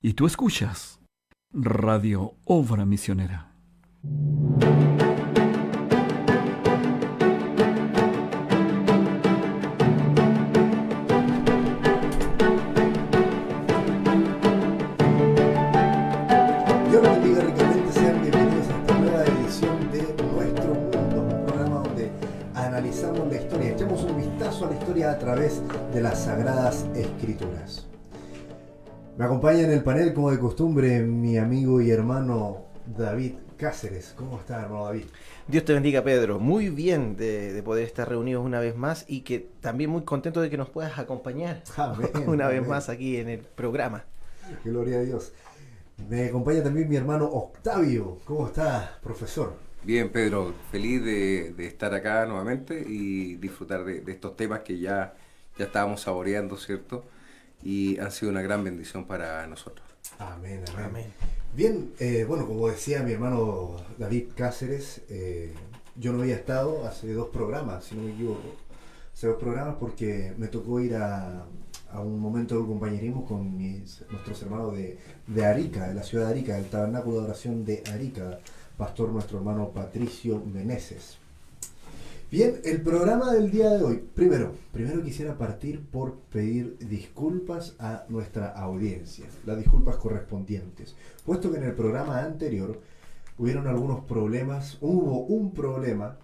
Y tú escuchas Radio Obra Misionera. Dios los bendiga ricamente, sean bienvenidos a esta nueva edición de Nuestro Mundo, un programa donde analizamos la historia, echamos un vistazo a la historia a través de las Sagradas Escrituras. Me acompaña en el panel, como de costumbre, mi amigo y hermano David Cáceres. ¿Cómo está, hermano David? Dios te bendiga, Pedro. Muy bien de, de poder estar reunidos una vez más y que también muy contento de que nos puedas acompañar Amén, una vez más aquí en el programa. Gloria a Dios. Me acompaña también mi hermano Octavio. ¿Cómo está, profesor? Bien, Pedro, feliz de, de estar acá nuevamente y disfrutar de, de estos temas que ya, ya estábamos saboreando, ¿cierto? Y han sido una gran bendición para nosotros. Amén, amén. Amén. Bien, eh, bueno, como decía mi hermano David Cáceres, eh, yo no había estado hace dos programas, si no me equivoco. Hace dos programas porque me tocó ir a, a un momento de compañerismo con mis, nuestros hermanos de, de Arica, de la ciudad de Arica, del Tabernáculo de Oración de Arica, pastor nuestro hermano Patricio Meneses. Bien, el programa del día de hoy. Primero, primero quisiera partir por pedir disculpas a nuestra audiencia, las disculpas correspondientes, puesto que en el programa anterior hubieron algunos problemas, hubo un problema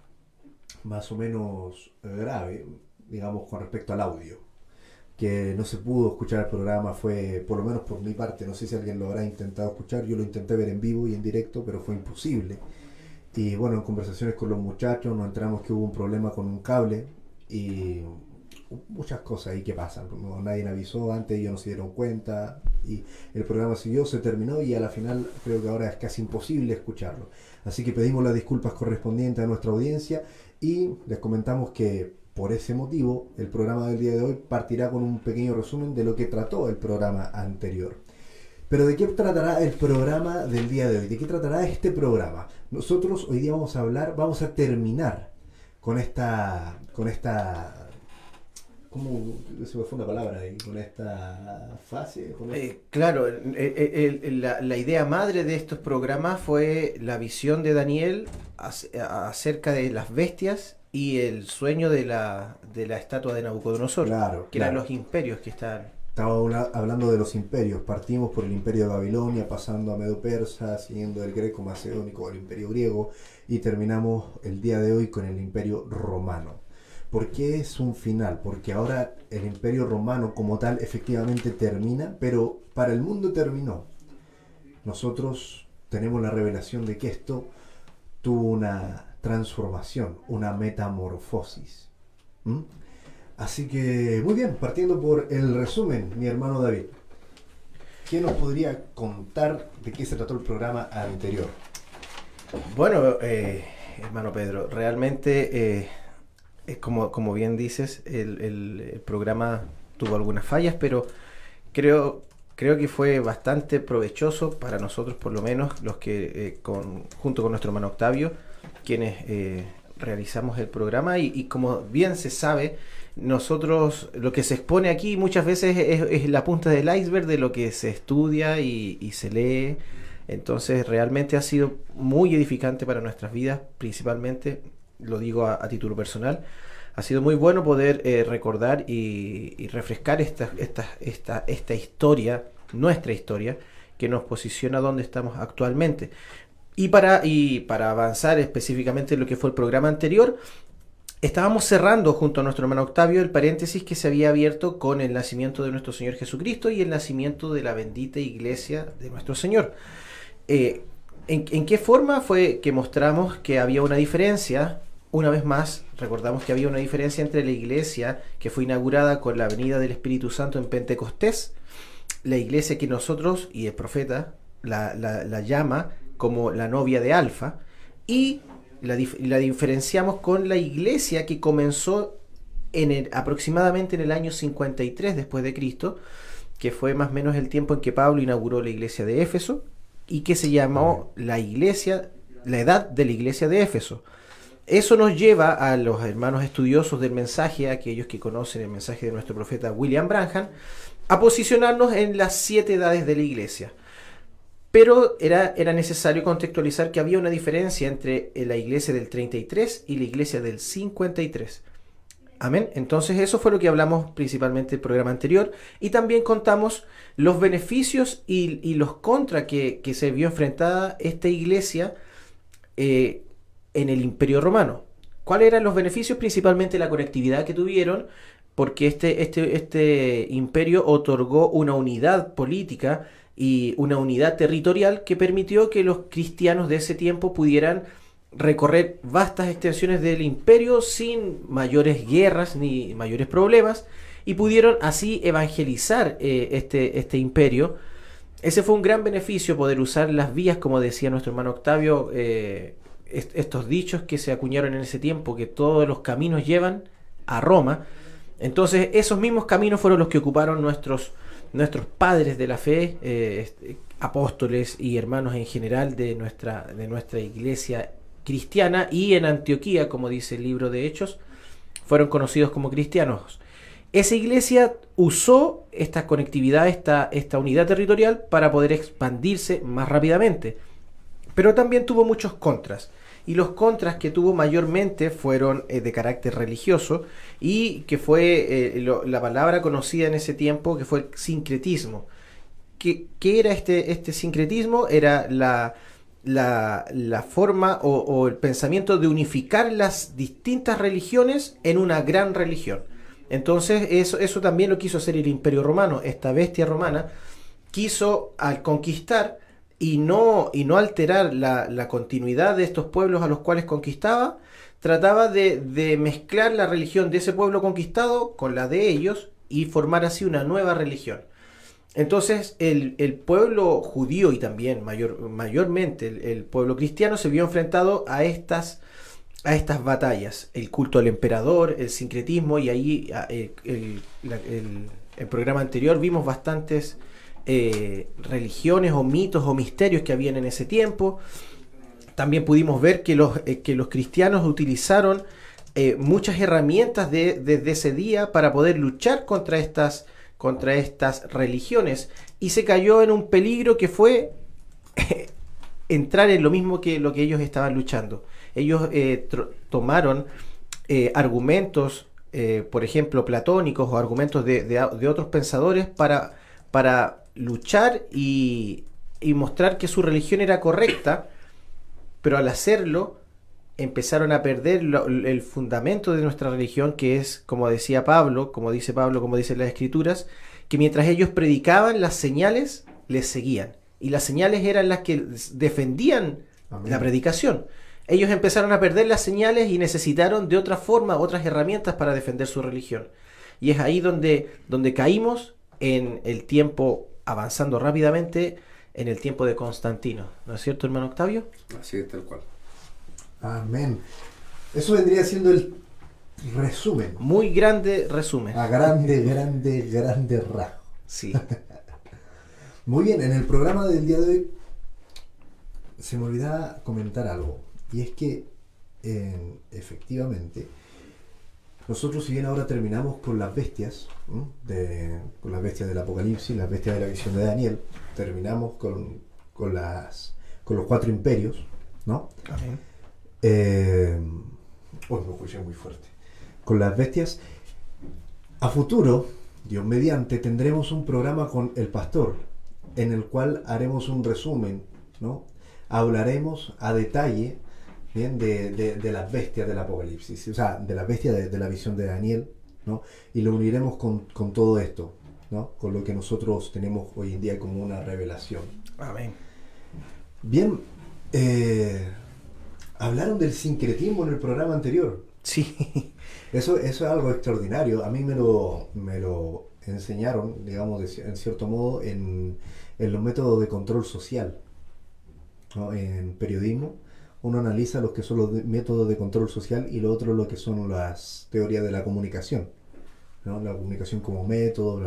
más o menos grave, digamos, con respecto al audio, que no se pudo escuchar el programa, fue, por lo menos por mi parte, no sé si alguien lo habrá intentado escuchar, yo lo intenté ver en vivo y en directo, pero fue imposible. Y bueno, en conversaciones con los muchachos nos enteramos que hubo un problema con un cable y muchas cosas ahí que pasan. No, nadie avisó antes, ellos no se dieron cuenta y el programa siguió, se terminó y a la final creo que ahora es casi imposible escucharlo. Así que pedimos las disculpas correspondientes a nuestra audiencia y les comentamos que por ese motivo el programa del día de hoy partirá con un pequeño resumen de lo que trató el programa anterior. Pero ¿de qué tratará el programa del día de hoy? ¿De qué tratará este programa? Nosotros hoy día vamos a hablar, vamos a terminar con esta, con esta, ¿cómo se me fue una palabra ahí? Con esta fase. con Eh, claro, el- el- el- la, la idea madre de estos programas fue la visión de Daniel ac- acerca de las bestias y el sueño de la, de la estatua de Nabucodonosor, Claro, que eran los imperios que están... Estaba habla- hablando de los imperios. Partimos por el imperio de Babilonia, pasando a Medo-Persa, siguiendo el greco-macedónico al imperio griego y terminamos el día de hoy con el imperio romano. ¿Por qué es un final? Porque ahora el imperio romano como tal efectivamente termina, pero para el mundo terminó. Nosotros tenemos la revelación de que esto tuvo una transformación, una metamorfosis. Así que, muy bien, partiendo por el resumen, mi hermano David, ¿qué nos podría contar de qué se trató el programa anterior? Bueno, eh, hermano Pedro, realmente, eh, como, como bien dices, el, programa tuvo algunas fallas, pero creo, creo que fue bastante provechoso para nosotros, por lo menos, los que, eh, con, junto con nuestro hermano Octavio, quienes eh, realizamos el programa y como bien se sabe, nosotros lo que se expone aquí muchas veces es, la punta del iceberg de lo que se estudia y, se lee. Entonces realmente ha sido muy edificante para nuestras vidas, principalmente, lo digo a, a título personal, ha sido muy bueno poder eh, recordar y, y refrescar esta, esta, esta, esta historia, nuestra historia, que nos posiciona donde estamos actualmente. Y para, y para avanzar específicamente en lo que fue el programa anterior, estábamos cerrando junto a nuestro hermano Octavio el paréntesis que se había abierto con el nacimiento de nuestro Señor Jesucristo y el nacimiento de la bendita iglesia de nuestro Señor. Eh, ¿en, qué forma fue que mostramos que había una diferencia? Una vez más, recordamos que había una diferencia entre la iglesia que fue inaugurada con la venida del Espíritu Santo en Pentecostés, la iglesia que nosotros y el profeta la- la llama como la novia de Alfa, y la, dif- la diferenciamos con la iglesia que comenzó en el, aproximadamente en el año 53 después de Cristo, que fue más o menos el tiempo en que Pablo inauguró la iglesia de Éfeso y que se llamó la iglesia, la edad de la iglesia de Éfeso. eso nos lleva a los hermanos estudiosos del mensaje, aquellos que conocen el mensaje de nuestro profeta William Branham, a posicionarnos en las siete edades de la iglesia. Pero era, era necesario contextualizar que había una diferencia entre la iglesia del 33 y la iglesia del 53. Amén. Entonces eso fue lo que hablamos principalmente en el programa anterior y también contamos los beneficios y, los contras que, se vio enfrentada esta iglesia eh, en el imperio romano. ¿Cuáles eran los beneficios? Principalmente la conectividad que tuvieron, porque este, este, este imperio otorgó una unidad política y una unidad territorial que permitió que los cristianos de ese tiempo pudieran recorrer vastas extensiones del imperio sin mayores guerras ni mayores problemas y pudieron así evangelizar eh, este, este imperio. Ese fue un gran beneficio poder usar las vías, como decía nuestro hermano Octavio, eh, estos dichos que se acuñaron en ese tiempo, que todos los caminos llevan a Roma. Entonces esos mismos caminos fueron los que ocuparon nuestros, nuestros padres de la fe, eh, este, apóstoles y hermanos en general de nuestra, de nuestra iglesia cristiana y en Antioquía, como dice el libro de Hechos, fueron conocidos como cristianos. Esa iglesia usó esta conectividad, esta, esta unidad territorial para poder expandirse más rápidamente, pero también tuvo muchos contras y los contras que tuvo mayormente fueron eh, de carácter religioso y que fue eh, la palabra conocida en ese tiempo que fue el sincretismo. ¿Qué, era este, este sincretismo? Era la, la, forma o, el pensamiento de unificar las distintas religiones en una gran religión. Entonces eso, eso también lo quiso hacer el imperio romano, esta bestia romana quiso al conquistar y no, y no alterar la, continuidad de estos pueblos a los cuales conquistaba, trataba de, mezclar la religión de ese pueblo conquistado con la de ellos y formar así una nueva religión. Entonces el, pueblo judío y también mayor, mayormente el, pueblo cristiano se vio enfrentado a estas, a estas batallas, el culto al emperador, el sincretismo y ahí eh, el, el programa anterior vimos bastantes eh, religiones o mitos o misterios que habían en ese tiempo. También pudimos ver que los, eh, que los cristianos utilizaron eh, muchas herramientas desde ese día para poder luchar contra estas, contra estas religiones y se cayó en un peligro que fue entrar en lo mismo que lo que ellos estaban luchando. Ellos tomaron argumentos, por ejemplo, platónicos o argumentos de, de otros pensadores para, para luchar y, mostrar que su religión era correcta, pero al hacerlo empezaron a perder el fundamento de nuestra religión, que es, como decía Pablo, como dice Pablo, como dicen las escrituras, que mientras ellos predicaban, las señales les seguían. Y las señales eran las que defendían la predicación. Ellos empezaron a perder las señales y necesitaron de otra forma, otras herramientas para defender su religión. Y es ahí donde, donde caímos en el tiempo avanzando rápidamente en el tiempo de Constantino. ¿No es cierto, hermano Octavio? Así es, tal cual. Amén. Eso vendría siendo el resumen. Muy grande resumen. A grande, grande, grande rasgo. Sí. Muy bien, en el programa del día de hoy se me olvidaba comentar algo. Y es que, efectivamente, nosotros, si bien ahora terminamos con las bestias, de, con las bestias del Apocalipsis, las bestias de la visión de Daniel, terminamos con, las, con los cuatro imperios, ¿no? Eh, me escuché muy fuerte. Con las bestias, a futuro, Dios mediante, tendremos un programa con el pastor, en el cual haremos un resumen, ¿no? Hablaremos a detalle ¿bien? De, las bestias del Apocalipsis, o sea, de las bestias de, la visión de Daniel, ¿no? Y lo uniremos con, todo esto, ¿no? Con lo que nosotros tenemos hoy en día como una revelación. Amén. Bien, eh, hablaron del sincretismo en el programa anterior. Sí. Eso, eso es algo extraordinario. A mí me lo, me lo enseñaron, digamos, en cierto modo, en, en los métodos de control social, ¿no? en periodismo uno analiza lo que son los métodos de control social y lo otro lo que son las teorías de la comunicación. ¿no? La comunicación como método,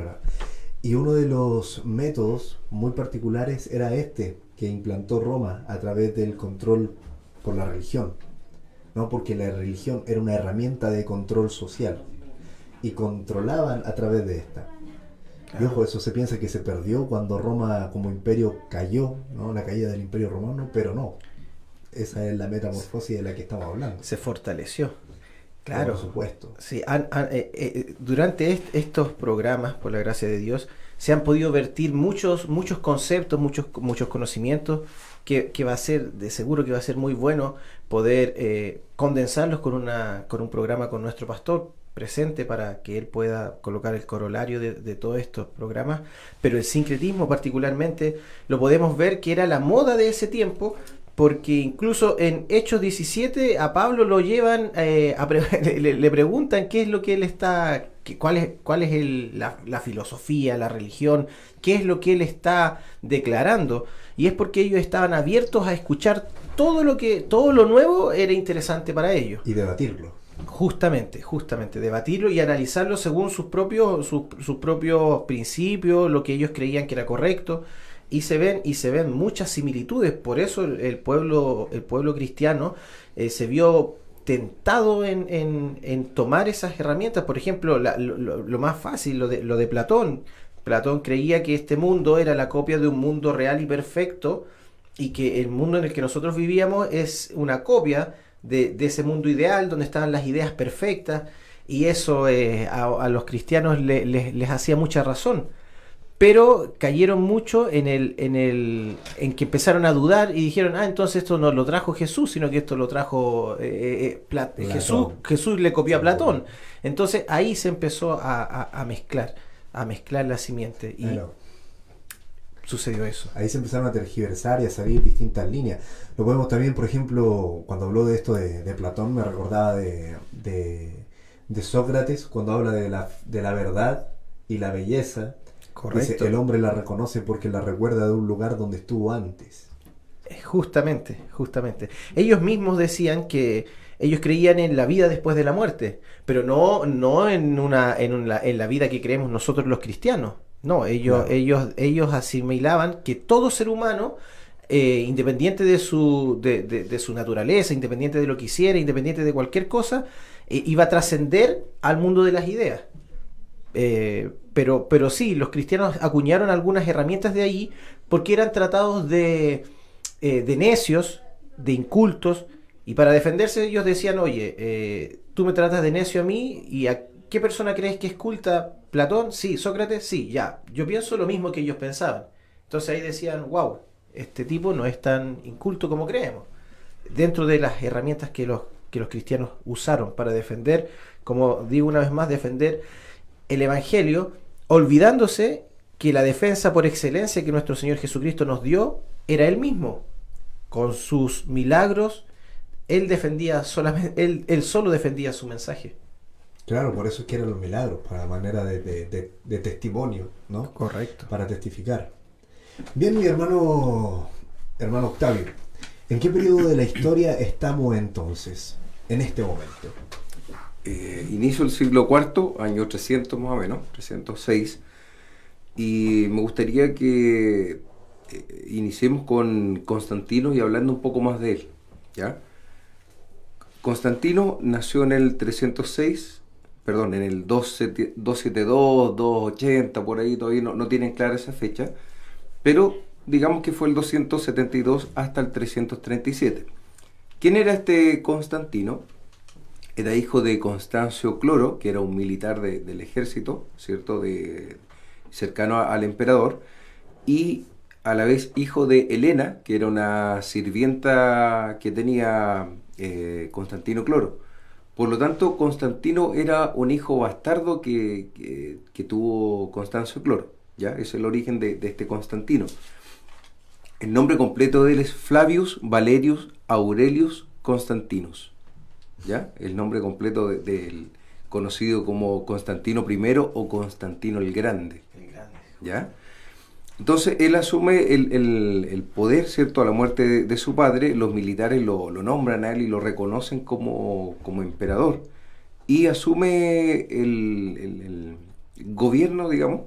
Y uno de los métodos muy particulares era este, que implantó Roma a través del control por la religión. ¿no? Porque la religión era una herramienta de control social y controlaban a través de esta. Y ojo, eso se piensa que se perdió cuando Roma como imperio cayó, ¿no? La caída del imperio romano, pero no. Esa es la metamorfosis de la que estamos hablando. Se fortaleció. Claro. Por supuesto. Sí, han- han- eh, eh, durante est- estos programas, por la gracia de Dios, se han podido vertir muchos, muchos conceptos, muchos, muchos conocimientos que, que va a ser, de seguro que va a ser muy bueno poder eh, condensarlos con, una, con un programa con nuestro pastor presente para que él pueda colocar el corolario de, de todos estos programas. Pero el sincretismo particularmente lo podemos ver que era la moda de ese tiempo, porque incluso en Hechos 17 a Pablo lo llevan, eh, a pre- le, le preguntan qué es lo que él está, cuál es, cuál es el- la, la filosofía, la religión, qué es lo que él está declarando. Y es porque ellos estaban abiertos a escuchar todo lo que, todo lo nuevo era interesante para ellos. Y debatirlo. Justamente, justamente, debatirlo y analizarlo según sus propios, sus, sus propios principios, lo que ellos creían que era correcto, y se ven, y se ven muchas similitudes. Por eso el, el pueblo, el pueblo cristiano eh, se vio tentado en, en- tomar esas herramientas. Por ejemplo, la- lo, más fácil, lo de, lo de Platón. Platón creía que este mundo era la copia de un mundo real y perfecto, y que el mundo en el que nosotros vivíamos es una copia de, de ese mundo ideal donde estaban las ideas perfectas y eso eh, a, a los cristianos le- les- les hacía mucha razón pero cayeron mucho en el, en el en que empezaron a dudar y dijeron ah entonces esto no lo trajo Jesús sino que esto lo trajo eh, eh, Pla- Platón. Jesús Jesús le copió a Platón entonces ahí se empezó a, a- a mezclar a mezclar la simiente y Claro. sucedió eso Ahí se empezaron a tergiversar y a salir distintas líneas. Lo podemos también, por ejemplo, cuando habló de esto de, de Platón, me recordaba de, de, de Sócrates, cuando habla de la, de la verdad y la belleza. Correcto Dice, el hombre la reconoce porque la recuerda de un lugar donde estuvo antes. Eh, Justamente, justamente. Ellos mismos decían que ellos creían en la vida después de la muerte, pero no, no en una, en una- en la vida que creemos nosotros los cristianos. No, ellos, ellos, ellos asimilaban que todo ser humano, eh, independiente de su, de, de- de su naturaleza, independiente de lo que hiciera, independiente de cualquier cosa, eh, iba a trascender al mundo de las ideas. Eh, pero, pero sí, los cristianos acuñaron algunas herramientas de ahí porque eran tratados de, eh, de necios, de incultos, y para defenderse ellos decían, oye, eh, tú me tratas de necio a mí, ¿y a qué persona crees que es culta? ¿Platón? Sí, Sócrates, sí, ya. Yo pienso lo mismo que ellos pensaban. Entonces ahí decían, wow, este tipo no es tan inculto como creemos. Dentro de las herramientas que los, que los cristianos usaron para defender, como digo una vez más, defender el Evangelio, olvidándose que la defensa por excelencia que nuestro Señor Jesucristo nos dio era Él mismo. Con sus milagros, Él defendía solamente, Él, él solo defendía su mensaje. Claro, por eso es que eran los milagros, para manera de, de- de- de testimonio, ¿no? Correcto. Para testificar. Bien, mi hermano, hermano Octavio, ¿en qué periodo de la historia estamos entonces, en este momento? Eh, inicio del siglo IV, año 300 más o menos, 306, y me gustaría que eh, iniciemos con Constantino y hablando un poco más de él, ¿ya? Constantino nació en el 306, perdón, en el 27 272, 280, por ahí todavía no, no tienen clara esa fecha, pero digamos que fue el 272 hasta el 337. ¿Quién era este Constantino? Era hijo de Constancio Cloro, que era un militar de- del ejército, ¿cierto? Cercano al emperador, y a la vez hijo de Helena, que era una sirvienta que tenía eh, Constantino Cloro. Por lo tanto, Constantino era un hijo bastardo que tuvo Constancio Cloro. ¿ya? Es el origen de, de este Constantino. El nombre completo de él es Flavius Valerius Aurelius Constantinus. ¿Ya? El nombre completo de- del conocido como Constantino I o Constantino el Grande. ¿Ya? Entonces él asume el, el- el poder, ¿cierto? A la muerte de, de su padre, los militares lo, lo nombran a él y lo reconocen como, como emperador. Y asume el, el- el gobierno, digamos,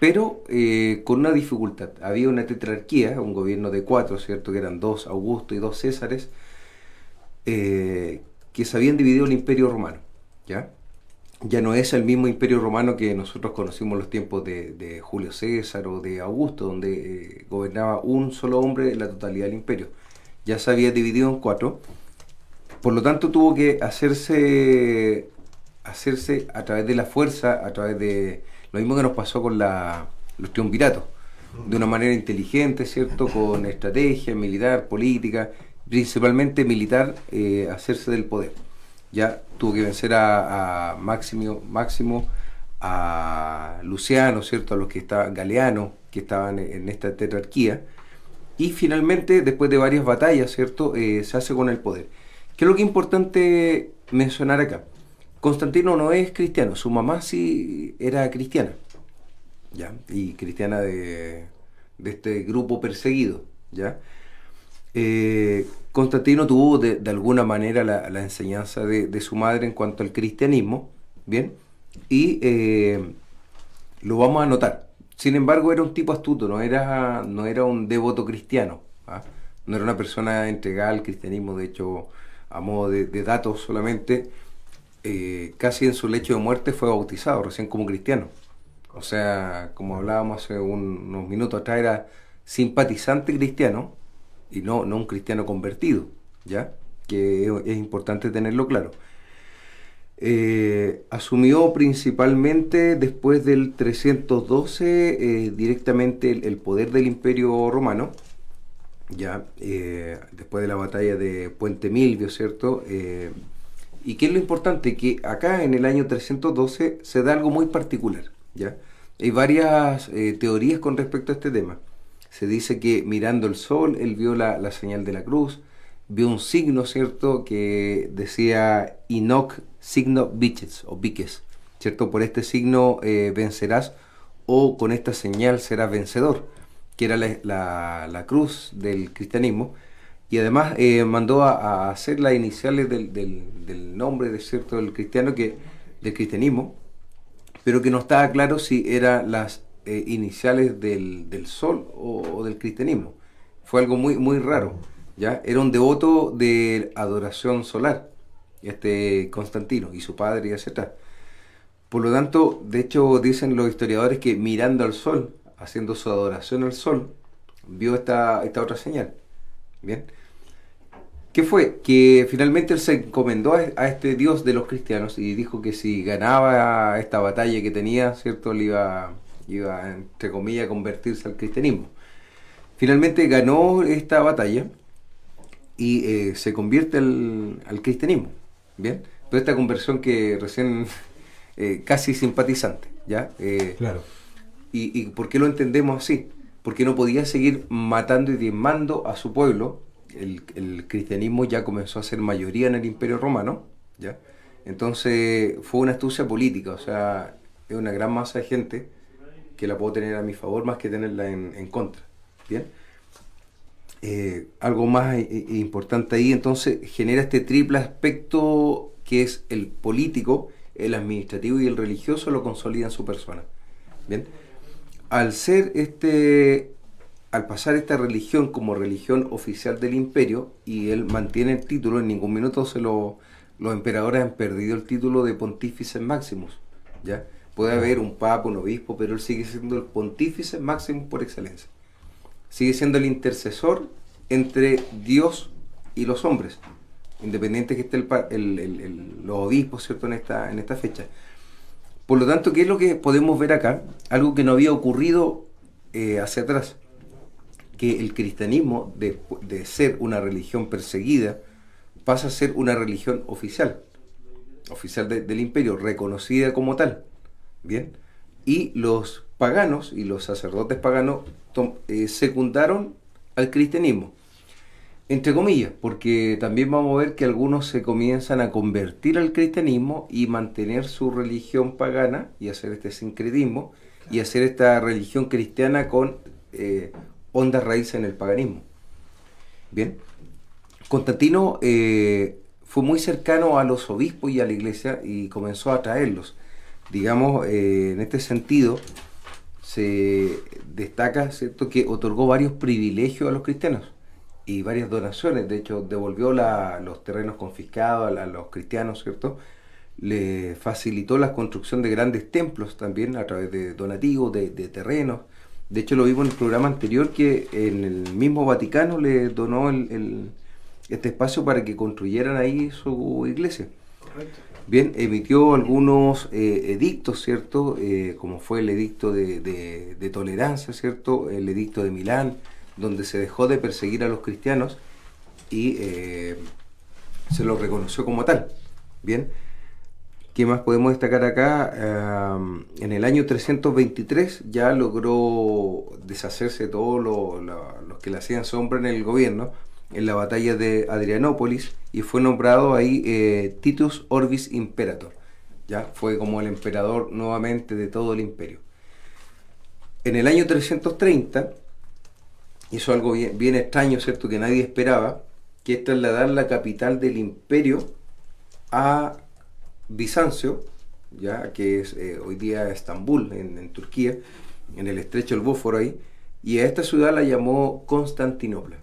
pero eh, con una dificultad. Había una tetrarquía, un gobierno de cuatro, ¿cierto? Que eran dos Augusto y dos Césares, eh, que se habían dividido el imperio romano. ¿ya? ya no es el mismo imperio romano que nosotros conocimos en los tiempos de, Julio César o de Augusto, donde eh, gobernaba un solo hombre la totalidad del imperio. Ya se había dividido en cuatro. Por lo tanto, tuvo que hacerse, hacerse a través de la fuerza, a través de lo mismo que nos pasó con la, los triunviratos, de una manera inteligente, ¿cierto? Con estrategia militar, política, principalmente militar, eh, hacerse del poder ya tuvo que vencer a, Máximo, Máximo, a Luciano, ¿cierto? A los que estaban, Galeano, que estaban en esta tetrarquía. Y finalmente, después de varias batallas, ¿cierto? Eh, se hace con el poder. ¿Qué es lo que es importante mencionar acá? Constantino no es cristiano, su mamá sí era cristiana, ¿ya? Y cristiana de, de este grupo perseguido, ¿ya? Eh, Constantino tuvo de, alguna manera la, enseñanza de, su madre en cuanto al cristianismo, ¿bien? Y eh, lo vamos a notar. Sin embargo, era un tipo astuto, no era, no era un devoto cristiano, ¿ah? no era una persona entregada al cristianismo, de hecho, a modo de, datos solamente, eh, casi en su lecho de muerte fue bautizado, recién como cristiano. O sea, como hablábamos hace unos minutos atrás, era simpatizante cristiano, y no, no un cristiano convertido, ¿ya? Que es, importante tenerlo claro. Eh, asumió principalmente después del 312 eh, directamente el, poder del imperio romano, ya eh, después de la batalla de Puente Milvio, ¿cierto? y qué es lo importante, que acá en el año 312 se da algo muy particular, ¿ya? Hay varias teorías con respecto a este tema se dice que mirando el sol, él vio la, señal de la cruz, vio un signo, ¿cierto?, que decía Inoc signo biches o biques, ¿cierto? Por este signo eh, vencerás o con esta señal serás vencedor, que era la, cruz del cristianismo. Y además eh, mandó a, hacer las iniciales del, nombre de cierto del cristiano que del cristianismo, pero que no estaba claro si eran las eh, iniciales del, del sol o, del cristianismo. Fue algo muy, muy raro. ¿ya? Era un devoto de adoración solar, este Constantino y su padre, etc. Por lo tanto, de hecho, dicen los historiadores que mirando al sol, haciendo su adoración al sol, vio esta, esta otra señal. Bien. ¿Qué fue? Que finalmente él se encomendó a, este Dios de los cristianos y dijo que si ganaba esta batalla que tenía, ¿cierto? Le iba iba, entre comillas, a convertirse al cristianismo. Finalmente ganó esta batalla y eh, se convierte al, cristianismo. Bien, toda esta conversión que recién eh, casi simpatizante, ¿ya? Eh, claro. Y, y, por qué lo entendemos así? Porque no podía seguir matando y diezmando a su pueblo. El, el, cristianismo ya comenzó a ser mayoría en el Imperio Romano, ¿ya? Entonces fue una astucia política, o sea, es una gran masa de gente que la puedo tener a mi favor más que tenerla en, contra. Bien. Eh, algo más importante ahí, entonces genera este triple aspecto que es el político, el administrativo y el religioso lo consolida en su persona. Bien. Al ser este, al pasar esta religión como religión oficial del imperio y él mantiene el título, en ningún minuto se lo, los emperadores han perdido el título de pontífice máximos, ¿ya? Puede haber un papa, un obispo, pero él sigue siendo el pontífice máximo por excelencia. Sigue siendo el intercesor entre Dios y los hombres, independiente que esté el, los obispos ¿cierto? En, esta, en esta fecha. Por lo tanto, ¿qué es lo que podemos ver acá? Algo que no había ocurrido eh, hacia atrás. Que el cristianismo, de, de ser una religión perseguida, pasa a ser una religión oficial, oficial del imperio, reconocida como tal. Bien. Y los paganos y los sacerdotes paganos eh, secundaron al cristianismo. Entre comillas, porque también vamos a ver que algunos se comienzan a convertir al cristianismo y mantener su religión pagana y hacer este sincretismo y hacer esta religión cristiana con eh, hondas raíces en el paganismo. Bien. Constantino eh, fue muy cercano a los obispos y a la iglesia y comenzó a atraerlos digamos, eh, en este sentido, se destaca ¿cierto? que otorgó varios privilegios a los cristianos. y varias donaciones. De hecho, devolvió los terrenos confiscados a, los cristianos, ¿cierto? Le facilitó la construcción de grandes templos también a través de donativos, de, terrenos. De hecho, lo vimos en el programa anterior que en el mismo Vaticano le donó el, este espacio para que construyeran ahí su iglesia. Correcto. Bien, emitió algunos eh, edictos, ¿cierto? Eh, como fue el edicto de, tolerancia, ¿cierto? El edicto de Milán, donde se dejó de perseguir a los cristianos y eh, se lo reconoció como tal. Bien, ¿qué más podemos destacar acá? en el año 323 ya logró deshacerse de todos los que le hacían sombra en el gobierno en la batalla de Adrianópolis y fue nombrado ahí eh, Titus Orbis Imperator. Ya fue como el emperador nuevamente de todo el imperio. En el año 330 hizo algo bien, extraño, ¿cierto? Que nadie esperaba, que es trasladar la capital del imperio a Bizancio, ya que es eh, hoy día Estambul, en, Turquía, en el estrecho del Bósforo ahí, y a esta ciudad la llamó Constantinopla,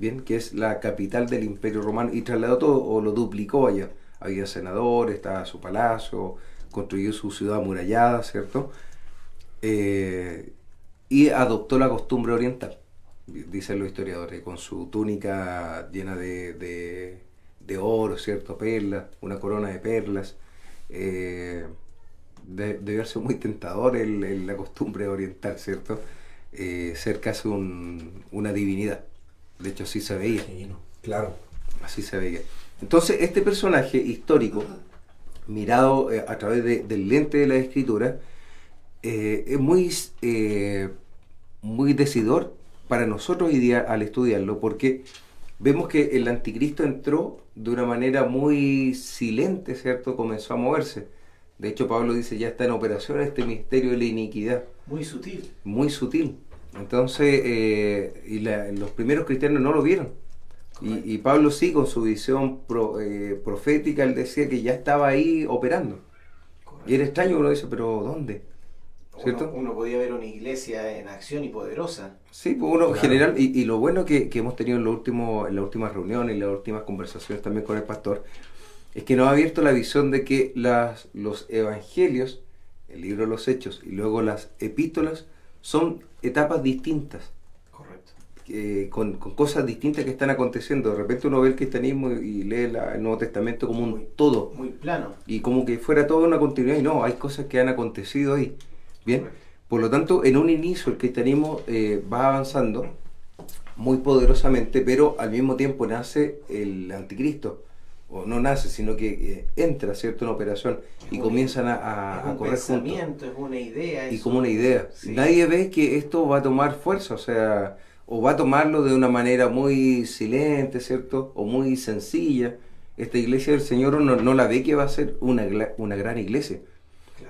bien, que es la capital del imperio romano, y trasladó todo, o lo duplicó allá. Había senadores, estaba su palacio, construyó su ciudad amurallada, ¿cierto? Eh, y adoptó la costumbre oriental dicen los historiadores, con su túnica llena de, de, oro, ¿cierto? Perlas, una corona de perlas. Eh, debe ser muy tentador el, la costumbre oriental, ¿cierto? Eh, ser casi una divinidad. De hecho, así se veía. claro. Así se veía. Entonces, este personaje histórico, mirado eh, a través del lente de la escritura, eh, es muy, muy decidor para nosotros al estudiarlo, porque vemos que el anticristo entró de una manera muy silente, ¿cierto? Comenzó a moverse. De hecho, Pablo dice, ya está en operación este misterio de la iniquidad. Muy sutil. Muy sutil. Entonces, eh, y los primeros cristianos no lo vieron. Y, Pablo sí, con su visión eh, profética, él decía que ya estaba ahí operando. Y era extraño, uno dice, pero ¿dónde? Uno, podía ver una iglesia en acción y poderosa. Sí, pues uno en general, y, lo bueno que, hemos tenido en, lo último, en las últimas reuniones y las últimas conversaciones también con el pastor, es que nos ha abierto la visión de que las, los evangelios, el libro de los hechos y luego las epístolas son etapas distintas. Correcto. con, cosas distintas que están aconteciendo. De repente uno ve el cristianismo y lee el Nuevo Testamento como un todo. Muy plano. Y como que fuera toda una continuidad. Y no, hay cosas que han acontecido ahí. Bien, por lo tanto, en un inicio el cristianismo eh, va avanzando muy poderosamente, pero al mismo tiempo nace el anticristo. O no nace, sino que eh, entra, ¿cierto?, en operación y comienzan a, es un pensamiento, Es una idea. Y como una idea. Nadie ve que esto va a tomar fuerza, o sea, o va a tomarlo de una manera muy silente, ¿cierto? O muy sencilla. Esta iglesia del Señor no, no la ve que va a ser una, una gran iglesia.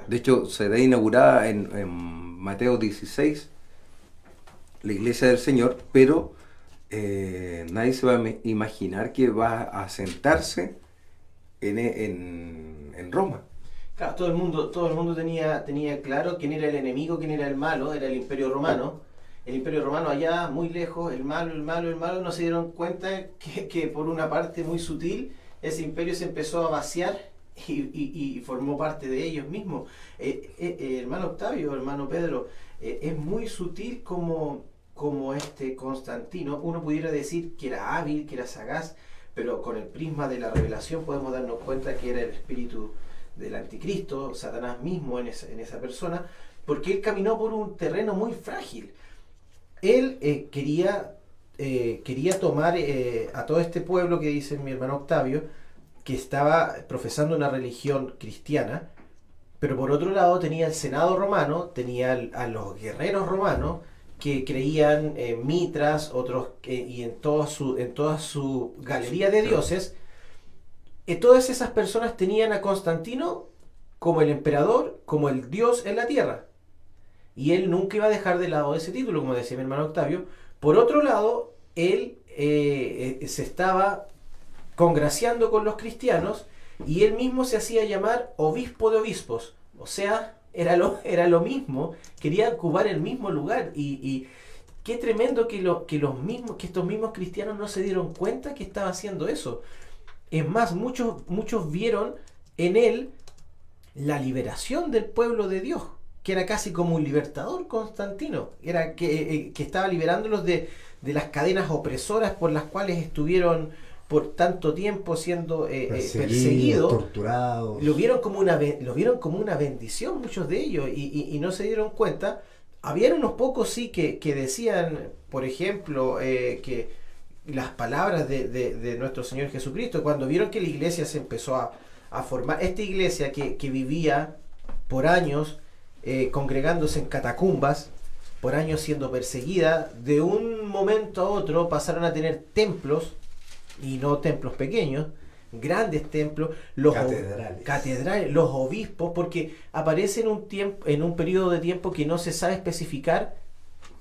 De hecho, será inaugurada en, Mateo 16, la iglesia del Señor, pero eh, nadie se va a imaginar que va a sentarse en, en, Roma. Claro, todo el mundo, todo el mundo tenía, tenía claro quién era el enemigo, quién era el malo, era el imperio romano. El imperio romano allá, muy lejos, el malo, el malo, el malo, no se dieron cuenta que, que por una parte muy sutil ese imperio se empezó a vaciar y, formó parte de ellos mismos. Eh, eh, hermano Octavio, hermano Pedro, es muy sutil como, como este Constantino, uno pudiera decir que era hábil, que era sagaz, pero con el prisma de la revelación podemos darnos cuenta que era el espíritu del anticristo, Satanás mismo en esa, persona, porque él caminó por un terreno muy frágil. Él quería, quería tomar a todo este pueblo que dice mi hermano Octavio, que estaba profesando una religión cristiana, pero por otro lado tenía el Senado romano, tenía a los guerreros romanos que creían en Mitras, otros y en toda su, en toda su galería de dioses. Y todas esas personas tenían a Constantino como el emperador, como el dios en la tierra. Y él nunca iba a dejar de lado ese título, como decía mi hermano Octavio. Por otro lado, él eh, eh, se estaba congraciando con los cristianos y él mismo se hacía llamar obispo de obispos. O sea, era lo, era lo mismo, quería ocupar el mismo lugar y, qué tremendo que, lo, que, los mismos, que estos mismos cristianos no se dieron cuenta que estaba haciendo eso. Es más, muchos, muchos vieron en él la liberación del pueblo de Dios, que era casi como un libertador Constantino, era que, eh, que estaba liberándolos de, de las cadenas opresoras por las cuales estuvieron por tanto tiempo siendo eh, eh, perseguidos, torturados. Lo vieron, como una, lo vieron como una bendición muchos de ellos y, y, no se dieron cuenta. Habían unos pocos sí que, que decían, por ejemplo, eh, que las palabras de, de, de, nuestro Señor Jesucristo, cuando vieron que la iglesia se empezó a, a formar, esta iglesia que, que vivía por años congregándose en catacumbas, por años siendo perseguida, de un momento a otro pasaron a tener templos, y no templos pequeños, grandes templos, los catedrales. catedrales, los obispos, porque aparece en un tiempo, en un periodo de tiempo que no se sabe especificar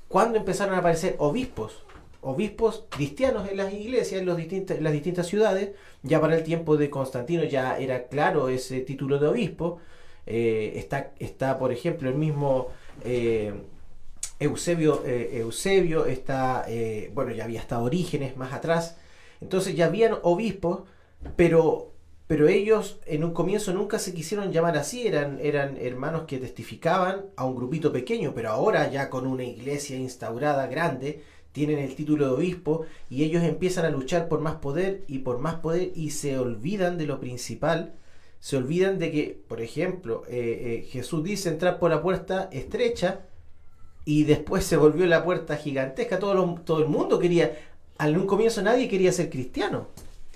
cuándo empezaron a aparecer obispos, obispos cristianos en las iglesias, en, los distintas, las distintas ciudades, ya para el tiempo de Constantino ya era claro ese título de obispo, eh, está, está por ejemplo el mismo eh, Eusebio, eh, Eusebio está, bueno, ya había estado Orígenes más atrás, entonces ya habían obispos, pero, pero ellos en un comienzo nunca se quisieron llamar así, eran, eran hermanos que testificaban a un grupito pequeño, pero ahora ya con una iglesia instaurada grande, tienen el título de obispo y ellos empiezan a luchar por más poder y por más poder y se olvidan de lo principal, se olvidan de que, por ejemplo, eh, Jesús dice entrar por la puerta estrecha, y después se volvió la puerta gigantesca. Todo, todo el mundo quería, en un comienzo nadie quería ser cristiano.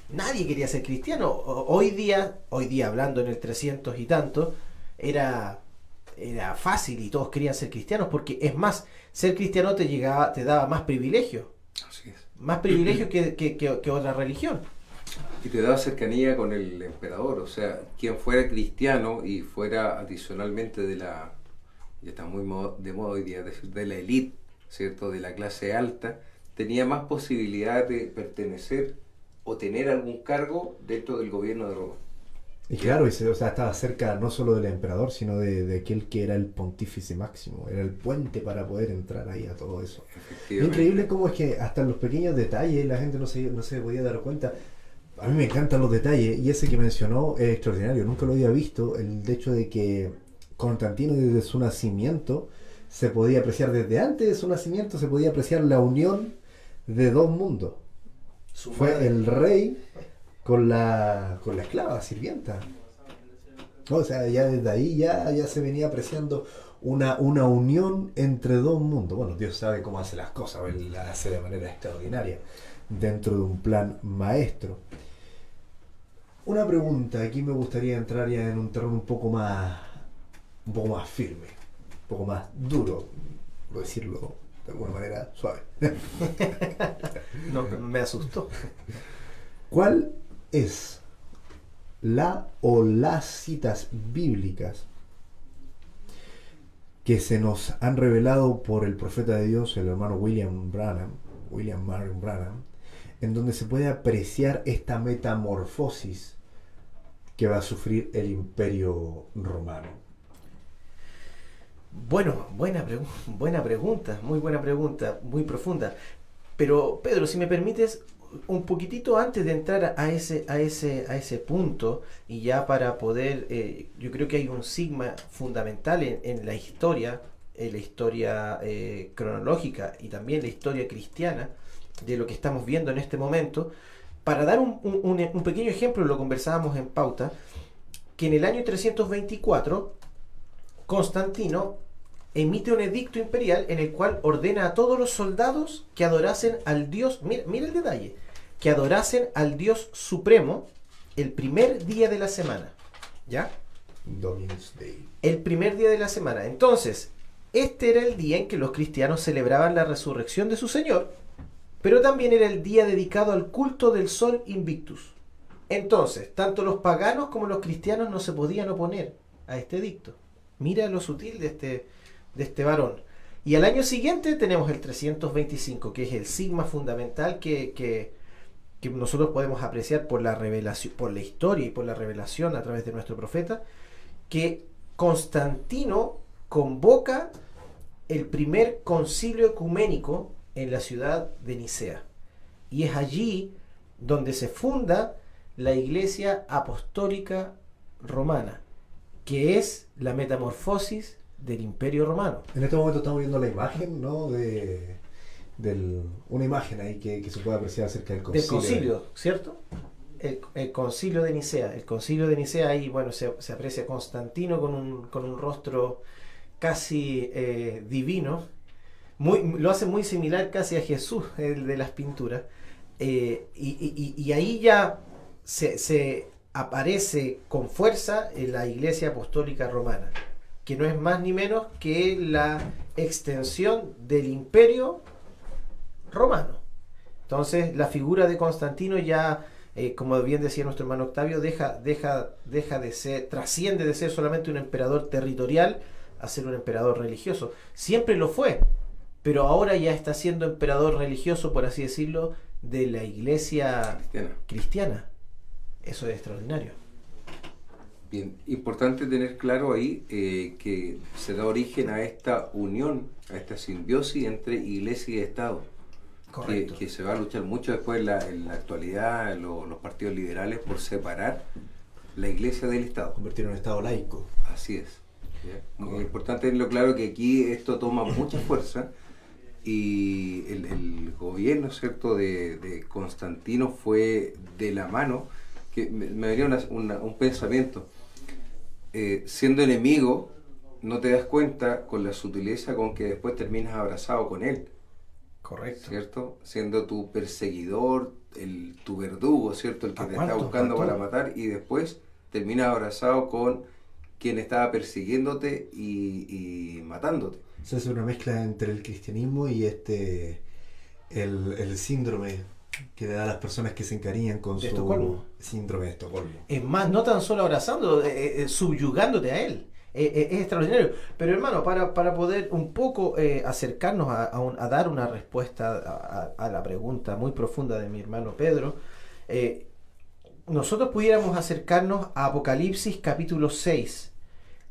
Nadie quería ser cristiano. Hoy día, hoy día hablando en el 300 y tanto, era, era fácil y todos querían ser cristianos porque es más, ser cristiano te, llegaba, te daba más privilegio. Así es. Más privilegio que, que, que, que otra religión. Y te daba cercanía con el emperador, o sea, quien fuera cristiano y fuera adicionalmente de la ya está muy de moda hoy día, de la élite, ¿cierto? De la clase alta, tenía más posibilidad de pertenecer o tener algún cargo dentro del gobierno de Roma. Y claro, y se, o sea, estaba cerca no solo del emperador, sino de, de, aquel que era el pontífice máximo, era el puente para poder entrar ahí a todo eso. Increíble cómo es que hasta en los pequeños detalles la gente no se, no se podía dar cuenta. A mí me encantan los detalles y ese que mencionó es extraordinario, nunca lo había visto, el hecho de que Constantino desde su nacimiento se podía apreciar, desde antes de su nacimiento se podía apreciar la unión de dos mundos. Fue el rey con la, con la esclava, sirvienta. O sea, ya desde ahí ya, ya se venía apreciando una, una unión entre dos mundos. Bueno, Dios sabe cómo hace las cosas, Él las hace de manera extraordinaria, dentro de un plan maestro. Una pregunta, aquí me gustaría entrar ya en un terreno un poco más un poco más firme, un poco más duro, por decirlo de alguna manera suave. no, me asustó. ¿Cuál es la o las citas bíblicas que se nos han revelado por el profeta de Dios, el hermano William Branham, William Marion Branham, en donde se puede apreciar esta metamorfosis que va a sufrir el imperio romano? Bueno, buena, buena pregunta, muy buena pregunta, muy profunda. Pero Pedro, si me permites, un poquitito antes de entrar a ese, a ese, a ese punto, y ya para poder, eh, yo creo que hay un sigma fundamental en, la historia, en la historia eh, cronológica y también la historia cristiana de lo que estamos viendo en este momento. Para dar un, un, un pequeño ejemplo, lo conversábamos en pauta, que en el año 324 Constantino emite un edicto imperial en el cual ordena a todos los soldados que adorasen al Dios, mira, mira el detalle, que adorasen al Dios supremo el primer día de la semana. ¿Ya? Dominus Day. El primer día de la semana. Entonces, este era el día en que los cristianos celebraban la resurrección de su Señor, pero también era el día dedicado al culto del sol Invictus. Entonces, tanto los paganos como los cristianos no se podían oponer a este edicto. Mira lo sutil de este, de este varón. Y al año siguiente tenemos el 325, que es el sigma fundamental que, que, nosotros podemos apreciar por la revelación, por la historia y por la revelación a través de nuestro profeta, que Constantino convoca el primer concilio ecuménico en la ciudad de Nicea. Y es allí donde se funda la Iglesia Apostólica Romana, que es la metamorfosis del Imperio Romano. En este momento estamos viendo la imagen, ¿no? De, del, una imagen ahí que, que se puede apreciar acerca del concilio. Del concilio, ¿cierto? El, el concilio de Nicea. El concilio de Nicea, ahí, bueno, se, se aprecia Constantino con un, con un rostro casi eh, divino. Muy, lo hace muy similar casi a Jesús, el de las pinturas. Eh, y, y- y ahí ya se, se aparece con fuerza en la Iglesia Apostólica Romana, que no es más ni menos que la extensión del imperio romano. Entonces, la figura de Constantino ya, eh, como bien decía nuestro hermano Octavio, deja, deja, deja de ser, trasciende de ser solamente un emperador territorial a ser un emperador religioso. Siempre lo fue, pero ahora ya está siendo emperador religioso, por así decirlo, de la iglesia Cristiana. cristiana. Eso es extraordinario. Bien, importante tener claro ahí eh, que se da origen a esta unión, a esta simbiosis entre iglesia y Estado, que, que se va a luchar mucho después en la, en la actualidad, lo- los partidos liberales, por separar la iglesia del Estado. Convertir en un estado laico. Así es. Muy importante tenerlo claro que aquí esto toma mucha fuerza y el, el gobierno cierto de, de Constantino fue de la mano, que me, me venía una- una- un pensamiento. Eh, siendo enemigo, no te das cuenta con la sutileza con que después terminas abrazado con él, Correcto. ¿cierto? Siendo tu perseguidor, el, tu verdugo, ¿cierto? El que ¿A te está buscando para matar y después terminas abrazado con quien estaba persiguiéndote y, y matándote. Se hace una mezcla entre el cristianismo y este el, el síndrome que le da a las personas que se encariñan con su Estocolmo. síndrome de Estocolmo. Es más, no tan solo abrazando, eh, eh, subyugándote a él. Eh, eh, es extraordinario. Pero hermano, para, para poder un poco eh, acercarnos a, a un- a dar una respuesta a, a- la pregunta muy profunda de mi hermano Pedro, eh, nosotros pudiéramos acercarnos a Apocalipsis capítulo 6.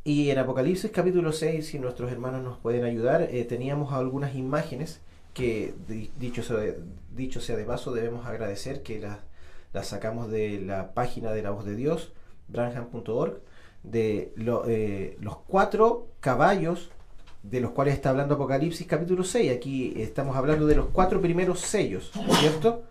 Y en Apocalipsis capítulo 6, si nuestros hermanos nos pueden ayudar, eh, teníamos algunas imágenes que, di- dicho sea, de- paso, debemos agradecer que las sacamos de la página de la voz de Dios, branham.org, de eh, los cuatro caballos de los cuales está hablando Apocalipsis capítulo 6. Aquí estamos hablando de los cuatro primeros sellos, ¿cierto?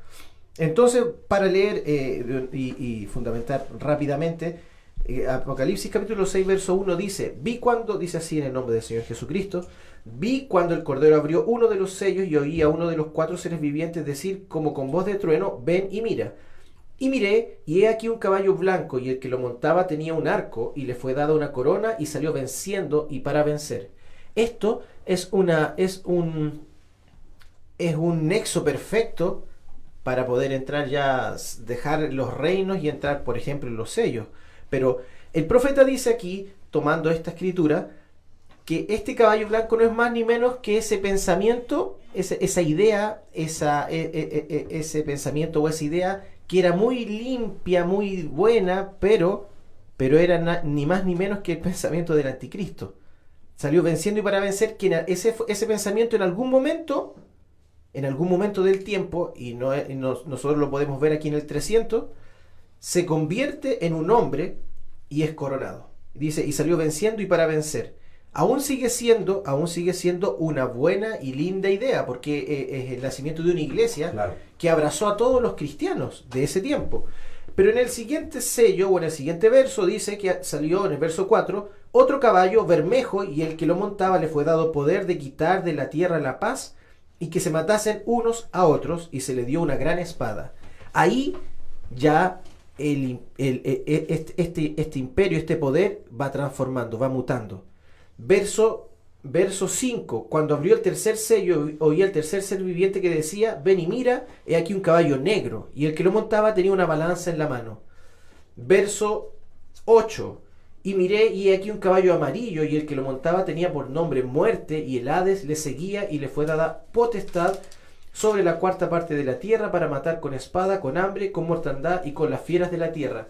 Entonces, para leer eh, y, y fundamentar rápidamente, eh, Apocalipsis capítulo 6, verso 1 dice, vi cuando, dice así en el nombre del Señor Jesucristo, vi cuando el Cordero abrió uno de los sellos y oí a uno de los cuatro seres vivientes decir como con voz de trueno, ven y mira. Y miré, y he aquí un caballo blanco, y el que lo montaba tenía un arco, y le fue dada una corona, y salió venciendo y para vencer. Esto es una, es un, es un nexo perfecto para poder entrar ya, dejar los reinos y entrar, por ejemplo, en los sellos. Pero el profeta dice aquí, tomando esta escritura, que este caballo blanco no es más ni menos que ese pensamiento, esa idea, e- e- e- ese pensamiento o esa idea que era muy limpia, muy buena, pero, pero era ni más ni menos que el pensamiento del anticristo. Salió venciendo y para vencer, que ese, ese pensamiento en algún momento, en algún momento del tiempo, y, no, y nos- nosotros lo podemos ver aquí en el 300, se convierte en un hombre y es coronado. Dice, y salió venciendo y para vencer. Aún sigue siendo, aún sigue siendo una buena y linda idea, porque eh, es el nacimiento de una iglesia Claro. que abrazó a todos los cristianos de ese tiempo. Pero en el siguiente sello o en el siguiente verso dice que salió en el verso 4 otro caballo bermejo y el que lo montaba le fue dado poder de quitar de la tierra la paz y que se matasen unos a otros y se le dio una gran espada. Ahí ya el, el- el- el- este, este, este imperio, este poder va transformando, va mutando. Verso, verso 5, cuando abrió el tercer sello, oía el tercer ser viviente que decía, ven y mira, he aquí un caballo negro, y el que lo montaba tenía una balanza en la mano. Verso 8, y miré y he aquí un caballo amarillo, y el que lo montaba tenía por nombre muerte, y el Hades le seguía y le fue dada potestad sobre la cuarta parte de la tierra para matar con espada, con hambre, con mortandad y con las fieras de la tierra.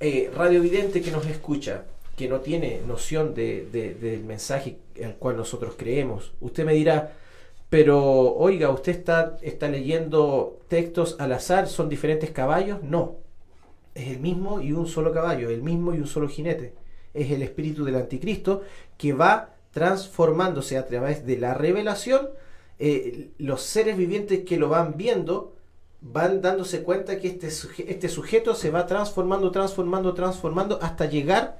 Eh, radio vidente que nos escucha, que no tiene noción de, de- del mensaje al cual nosotros creemos. Usted me dirá, pero oiga, ¿usted está, está leyendo textos al azar? ¿Son diferentes caballos? No. Es el mismo y un solo caballo, el mismo y un solo jinete. Es el espíritu del anticristo que va transformándose a través de la revelación. eh, los seres vivientes que lo van viendo van dándose cuenta que este, suje- este sujeto se va transformando, transformando, transformando hasta llegar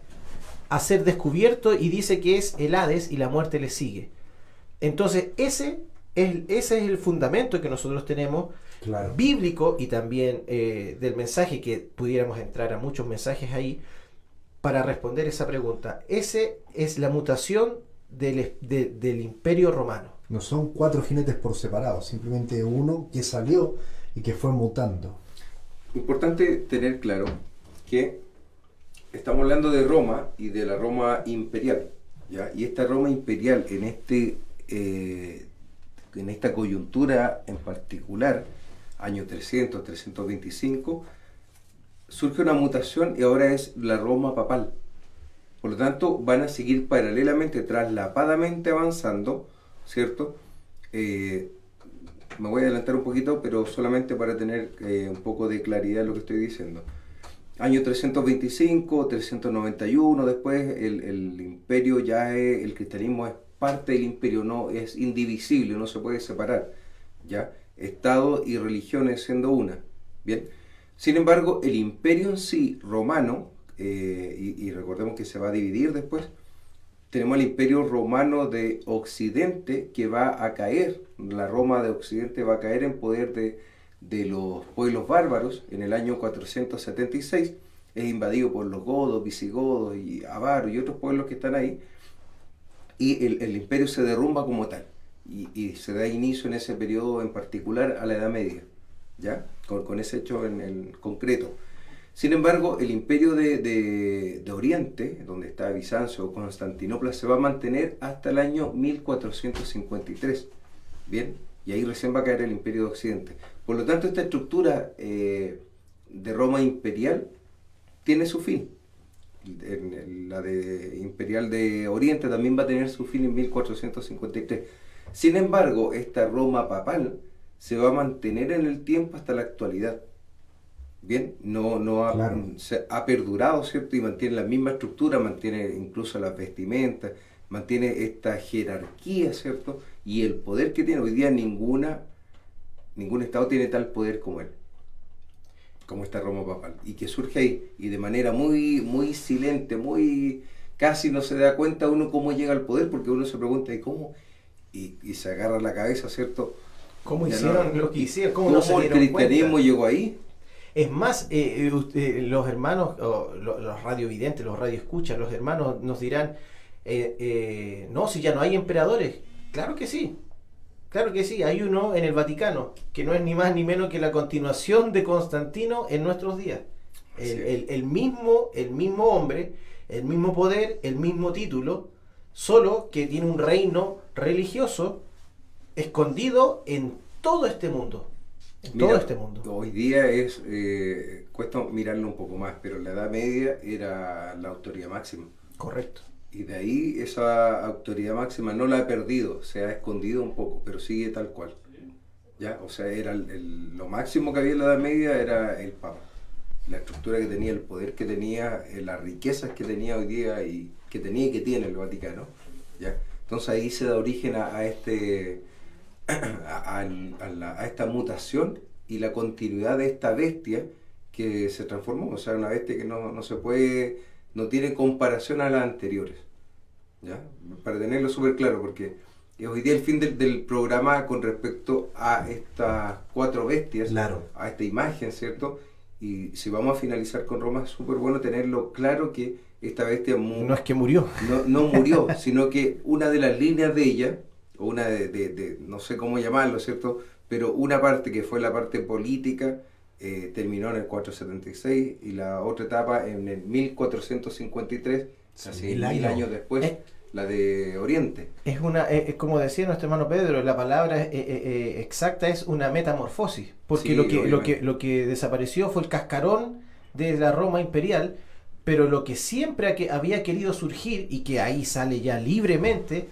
a ser descubierto y dice que es el Hades y la muerte le sigue. Entonces ese es, ese es el fundamento que nosotros tenemos Claro. bíblico y también eh, del mensaje que pudiéramos entrar a muchos mensajes ahí para responder esa pregunta. Ese es la mutación del, de- del imperio romano. No son cuatro jinetes por separado, simplemente uno que salió y que fue mutando. Importante tener claro que estamos hablando de Roma y de la Roma imperial. Y esta Roma imperial en, este, eh, en esta coyuntura en particular, año 300, 325, surge una mutación y ahora es la Roma papal. Por lo tanto, van a seguir paralelamente, traslapadamente avanzando, ¿cierto? Eh, me voy a adelantar un poquito, pero solamente para tener eh, un poco de claridad lo que estoy diciendo. Año 325, 391, después el, imperio ya es, el cristianismo es parte del imperio, no es indivisible, no se puede separar, ¿ya? Estado y religiones siendo una, ¿bien? Sin embargo, el imperio en sí, romano, eh, y, y recordemos que se va a dividir después, tenemos el imperio romano de Occidente que va a caer, la Roma de Occidente va a caer en poder de, de los pueblos bárbaros en el año 476, es invadido por los godos, visigodos y avaros y otros pueblos que están ahí, y el, el imperio se derrumba como tal, y, y se da inicio en ese periodo en particular a la Edad Media, ¿ya? Con, con ese hecho en el concreto. Sin embargo, el imperio de, de- de Oriente, donde está Bizancio o Constantinopla, se va a mantener hasta el año 1453. Bien, y ahí recién va a caer el imperio de Occidente. Por lo tanto, esta estructura eh, de Roma imperial tiene su fin. La de imperial de Oriente también va a tener su fin en 1453. Sin embargo, esta Roma papal se va a mantener en el tiempo hasta la actualidad. Bien, no, no ha, Claro. se ha perdurado, ¿cierto? Y mantiene la misma estructura, mantiene incluso las vestimentas, mantiene esta jerarquía, ¿cierto? Y el poder que tiene hoy día ninguna, ningún Estado tiene tal poder como él, como esta Roma papal. Y que surge ahí, y de manera muy, muy silente, muy casi no se da cuenta uno cómo llega al poder, porque uno se pregunta, ¿y cómo? Y, y se agarra la cabeza, ¿cierto? ¿Cómo Ya hicieron no. lo que hicieron? ¿Cómo, ¿Cómo, no se el cristianismo cuenta? llegó ahí? Es más, eh, eh, usted- los hermanos, o lo- los radiovidentes, los radioescuchas, los hermanos nos dirán, eh, eh, no, si ya no hay emperadores. Claro que sí, claro que sí, hay uno en el Vaticano, que no es ni más ni menos que la continuación de Constantino en nuestros días. El, mismo, el mismo hombre, el mismo poder, el mismo título, solo que tiene un reino religioso escondido en todo este mundo. En todo este mundo. Hoy día es, eh, cuesta mirarlo un poco más, pero en la Edad Media era la autoridad máxima. Correcto. Y de ahí esa autoridad máxima no la ha perdido, se ha escondido un poco, pero sigue tal cual. ¿Ya? O sea, era el- el- lo máximo que había en la Edad Media era el Papa. La estructura que tenía, el poder que tenía, eh, las riquezas que tenía hoy día y que tenía y que tiene el Vaticano. ¿Ya? Entonces ahí se da origen a, a este a, a la- a esta mutación y la continuidad de esta bestia que se transformó. O sea, una bestia que no, no se puede, no tiene comparación a las anteriores. ¿Ya? Para tenerlo súper claro, porque hoy día el fin del, del programa con respecto a estas cuatro bestias, Claro. a esta imagen, ¿cierto? Y si vamos a finalizar con Roma, es súper bueno tenerlo claro que esta bestia No es que murió. no, no murió, sino que una de las líneas de ella, o una de, de- de- no sé cómo llamarlo, ¿cierto? Pero una parte que fue la parte política eh, terminó en el 476 y la otra etapa en el 1453, casi mil mil años. años, después, Eh. la de Oriente. Es una, eh, eh, como decía nuestro hermano Pedro, la palabra eh, exacta es una metamorfosis, porque Sí, lo, que, lo, que, lo que desapareció fue el cascarón de la Roma imperial pero lo que siempre había querido surgir y que ahí sale ya libremente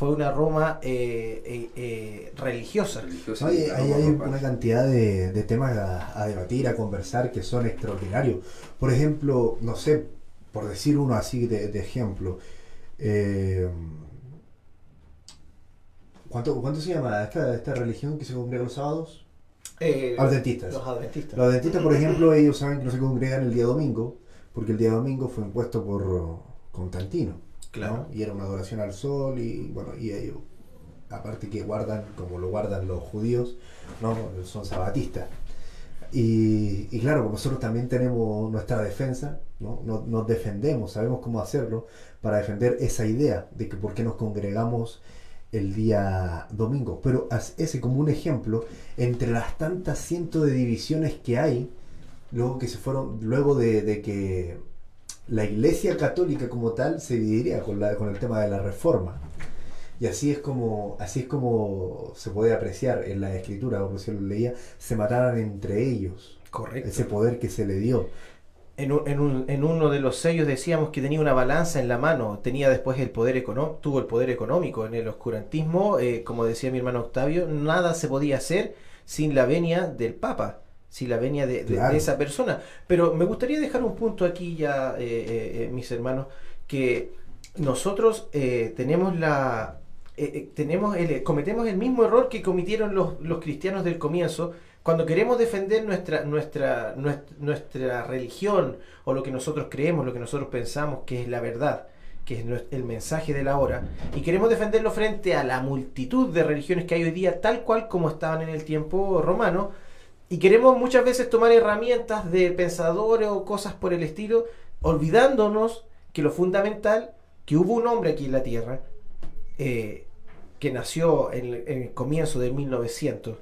fue una Roma eh, eh, eh, religiosa. ahí hay una cantidad de, temas a, debatir, a conversar que son extraordinarios. Por ejemplo, no sé, por decir uno así de, ejemplo, ¿cuánto, ¿cuánto se llama esta, esta religión que se congrega los sábados? adventistas. Los adventistas. Los adventistas, por ejemplo, ellos saben que no se congregan el día domingo, porque el día domingo fue impuesto por Constantino. Claro. Y era una adoración al sol y bueno, y ellos, aparte que guardan, como lo guardan los judíos, ¿no? son sabatistas. Y, y claro, nosotros también tenemos nuestra defensa, ¿no? Nos, defendemos, sabemos cómo hacerlo para defender esa idea de que por qué nos congregamos el día domingo. Pero ese como un ejemplo, entre las tantas cientos de divisiones que hay, luego que se fueron, luego de, de que la Iglesia Católica como tal se dividiría con, la, con el tema de la reforma. Y así es como, así es como se puede apreciar en la escritura, como si lo leía, se mataran entre ellos. Correcto. Ese poder que se le dio. En, un, en, uno de los sellos decíamos que tenía una balanza en la mano, tenía después el poder económico, tuvo el poder económico. En el oscurantismo, eh, como decía mi hermano Octavio, nada se podía hacer sin la venia del Papa si la venia de, esa persona. Pero me gustaría dejar un punto aquí ya, eh, eh, eh, mis hermanos, que nosotros tenemos la... tenemos el, cometemos el mismo error que cometieron los, los, cristianos del comienzo cuando queremos defender nuestra, nuestra, nuestra, nuestra religión o lo que nosotros creemos, lo que nosotros pensamos que es la verdad que es el mensaje de la hora, y queremos defenderlo frente a la multitud de religiones que hay hoy día, tal cual como estaban en el tiempo romano, y queremos muchas veces tomar herramientas de pensadores o cosas por el estilo, olvidándonos que lo fundamental, que hubo un hombre aquí en la Tierra, eh, que nació en, el comienzo de 1900,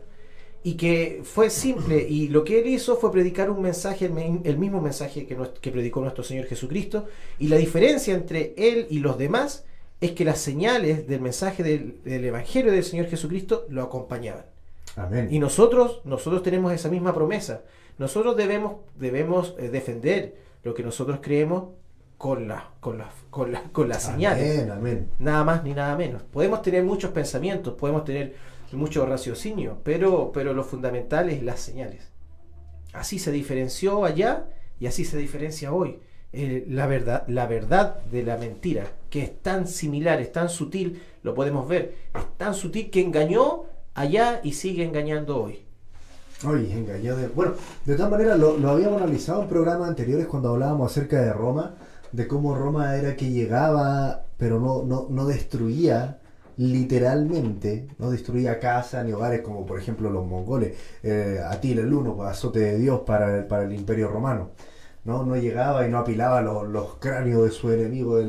y que fue simple, y lo que él hizo fue predicar un mensaje, el, mismo mensaje que, que predicó nuestro Señor Jesucristo, y la diferencia entre él y los demás es que las señales del mensaje del, del Evangelio del Señor Jesucristo lo acompañaban. Y nosotros, nosotros tenemos esa misma promesa. Nosotros debemos, debemos eh, defender lo que nosotros creemos con las con la, con la, con las señales. Nada más ni nada menos. Podemos tener muchos pensamientos, podemos tener mucho raciocinio, pero, pero lo fundamental es las señales. Así se diferenció allá y así se diferencia hoy. Eh, la, verdad, la verdad de la mentira, que es tan similar, es tan sutil, lo podemos ver, es tan sutil que engañó allá y sigue engañando hoy. Engañó de... Bueno, de todas maneras lo, habíamos analizado en programas anteriores cuando hablábamos acerca de Roma, de cómo Roma era que llegaba, pero no, no, no destruía literalmente, no destruía casas ni hogares como por ejemplo los mongoles, eh, Atila el Uno, azote de Dios para el, para el imperio romano. ¿no? no llegaba y no apilaba los, los cráneos de su enemigo,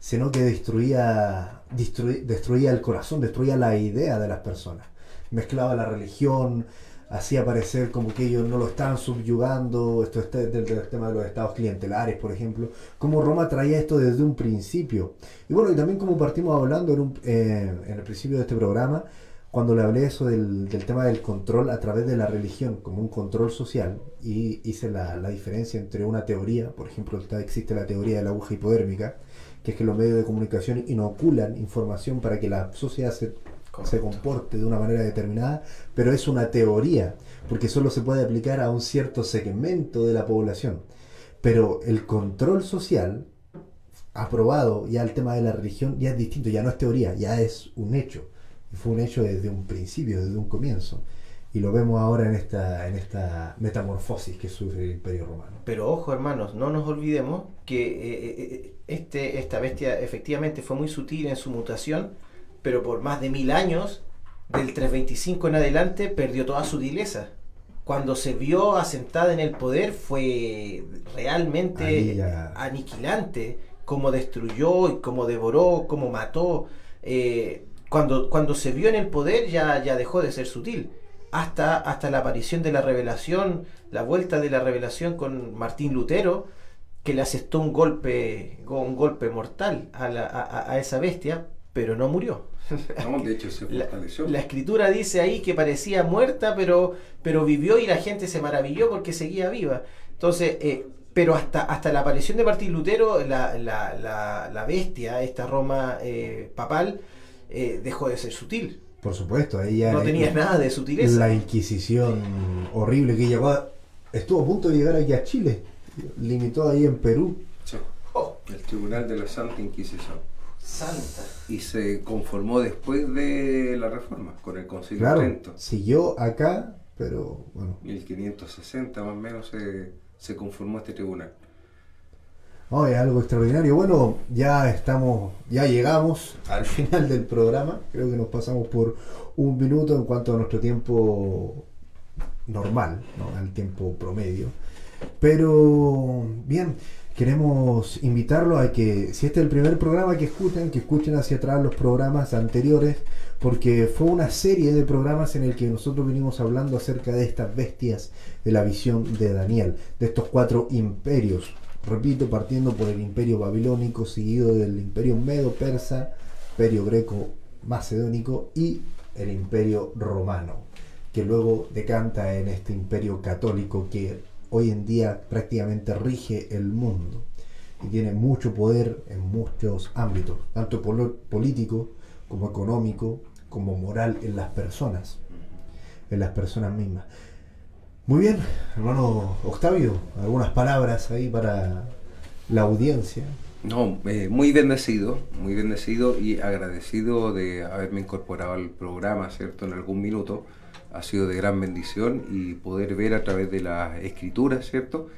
sino que destruía destruía el corazón, destruía la idea de las personas. Mezclaba la religión, hacía parecer como que ellos no lo estaban subyugando, esto está del, tema de los estados clientelares, por ejemplo, como Roma traía esto desde un principio. Y bueno, y también como partimos hablando en, eh, el principio de este programa, cuando le hablé eso del, del, tema del control a través de la religión como un control social y hice la, la diferencia entre una teoría, por ejemplo, existe la teoría de la aguja hipodérmica, que es que los medios de comunicación inoculan información para que la sociedad se, se comporte de una manera determinada, pero es una teoría, porque solo se puede aplicar a un cierto segmento de la población. Pero el control social, aprobado ya el tema de la religión, ya es distinto, ya no es teoría, ya es un hecho. Y fue un hecho desde un principio, desde un comienzo. Y lo vemos ahora en esta, en esta metamorfosis que sufre el Imperio Romano. Pero ojo, hermanos, no nos olvidemos que eh, eh, eh, este, esta bestia efectivamente fue muy sutil en su mutación, pero por más de mil años, del 325 en adelante, perdió toda su sutileza. Cuando se vio asentada en el poder fue realmente aniquilante, como destruyó y como devoró, como mató. cuando, cuando se vio en el poder ya, ya dejó de ser sutil hasta, hasta la aparición de la revelación, la vuelta de la revelación con Martín Lutero, que le asestó un golpe, un golpe mortal a, a, esa bestia, pero no murió. de hecho se fortaleció. La, escritura dice ahí que parecía muerta, pero, pero vivió y la gente se maravilló porque seguía viva. Entonces, eh, pero hasta, hasta la aparición de Martín Lutero, la, la, la, la bestia, esta Roma eh, papal, eh, dejó de ser sutil. Por supuesto, ahí ya No tenías nada de sutileza. la Inquisición horrible que llegó a- estuvo a punto de llegar aquí a Chile. Limitó ahí en Perú. Sí. Oh, El Tribunal de la Santa Inquisición. santa. Y se conformó después de la reforma, con el Concilio Claro, Trento. siguió acá, pero bueno. 1560 más o menos se, se conformó este tribunal. No, es algo extraordinario. Bueno, ya estamos, ya llegamos al final del programa. Creo que nos pasamos por un minuto en cuanto a nuestro tiempo normal, ¿no? al tiempo promedio. Pero bien, queremos invitarlo a que, si este es el primer programa que escuchen, que escuchen hacia atrás los programas anteriores, porque fue una serie de programas en el que nosotros venimos hablando acerca de estas bestias de la visión de Daniel, de estos cuatro imperios. Repito, partiendo por el imperio babilónico, seguido del imperio medo-persa, imperio greco-macedónico y el imperio romano, que luego decanta en este imperio católico que hoy en día prácticamente rige el mundo y tiene mucho poder en muchos ámbitos, tanto político como económico, como moral en las personas, en las personas mismas. Muy bien, hermano Octavio, algunas palabras ahí para la audiencia. No, eh, muy bendecido, muy bendecido y agradecido de haberme incorporado al programa, ¿cierto? En algún minuto. Ha sido de gran bendición y poder ver a través de las escrituras, ¿cierto?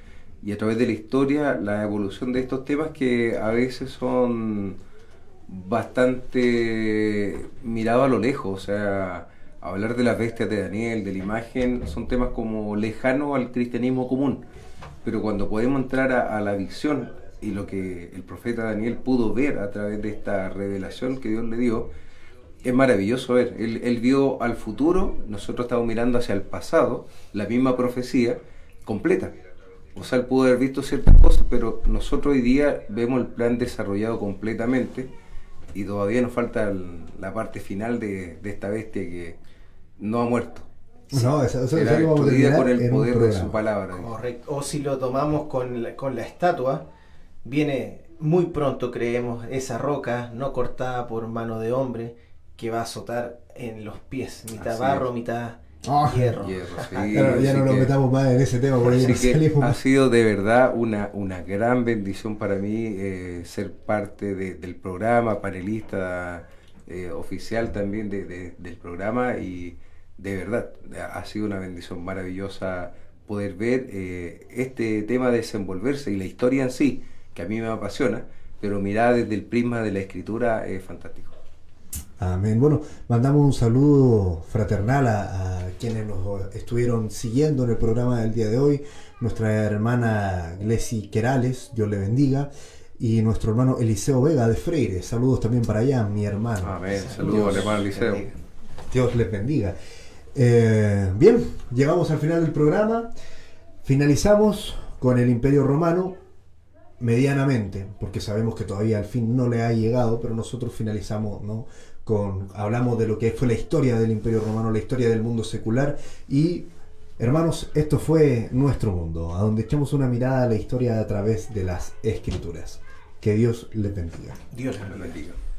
Y a través de la historia la evolución de estos temas que a veces son bastante mirados a lo lejos, o sea, hablar de las bestias de Daniel, de la imagen, son temas como lejanos al cristianismo común. Pero cuando podemos entrar a, a la visión y lo que el profeta Daniel pudo ver a través de esta revelación que Dios le dio, es maravilloso ver. Él, él vio al futuro, nosotros estamos mirando hacia el pasado, la misma profecía completa. O sea, él pudo haber visto ciertas cosas, pero nosotros hoy día vemos el plan desarrollado completamente y todavía nos falta el- la parte final de, de esta bestia que no ha muerto. No, eso, eso- Será eso lo vamos a destruida con el en un poder de su palabra. Correcto. O si lo tomamos con la, con la estatua, viene muy pronto, creemos, esa roca no cortada por mano de hombre que va a azotar en los pies, mitad Así barro, es. mitad Ah, hierro. Hierro, sí, Claro, ya no nos que- metamos más en ese tema porque ha sido de verdad una, una gran bendición para mí eh, ser parte de- del programa, panelista eh, oficial también de- de- del programa y de verdad ha sido una bendición maravillosa poder ver eh, este tema desenvolverse y la historia en sí, que a mí me apasiona, pero mirada desde el prisma de la escritura es fantástico. Amén. Bueno, mandamos un saludo fraternal a, a quienes nos estuvieron siguiendo en el programa del día de hoy. Nuestra hermana Glesi Querales, Dios le bendiga. Y nuestro hermano Eliseo Vega de Freire. Saludos también para allá, mi hermano. Amén. Saludos al hermano Liceo. Dios les bendiga. Eh, bien, llegamos al final del programa. Finalizamos con el Imperio Romano medianamente, porque sabemos que todavía al fin no le ha llegado, pero nosotros finalizamos, ¿no? Con, hablamos de lo que fue la historia del Imperio Romano, la historia del mundo secular y hermanos, esto fue nuestro mundo, a donde echamos una mirada a la historia a través de las escrituras. Que Dios les bendiga. Dios bendiga. bendiga.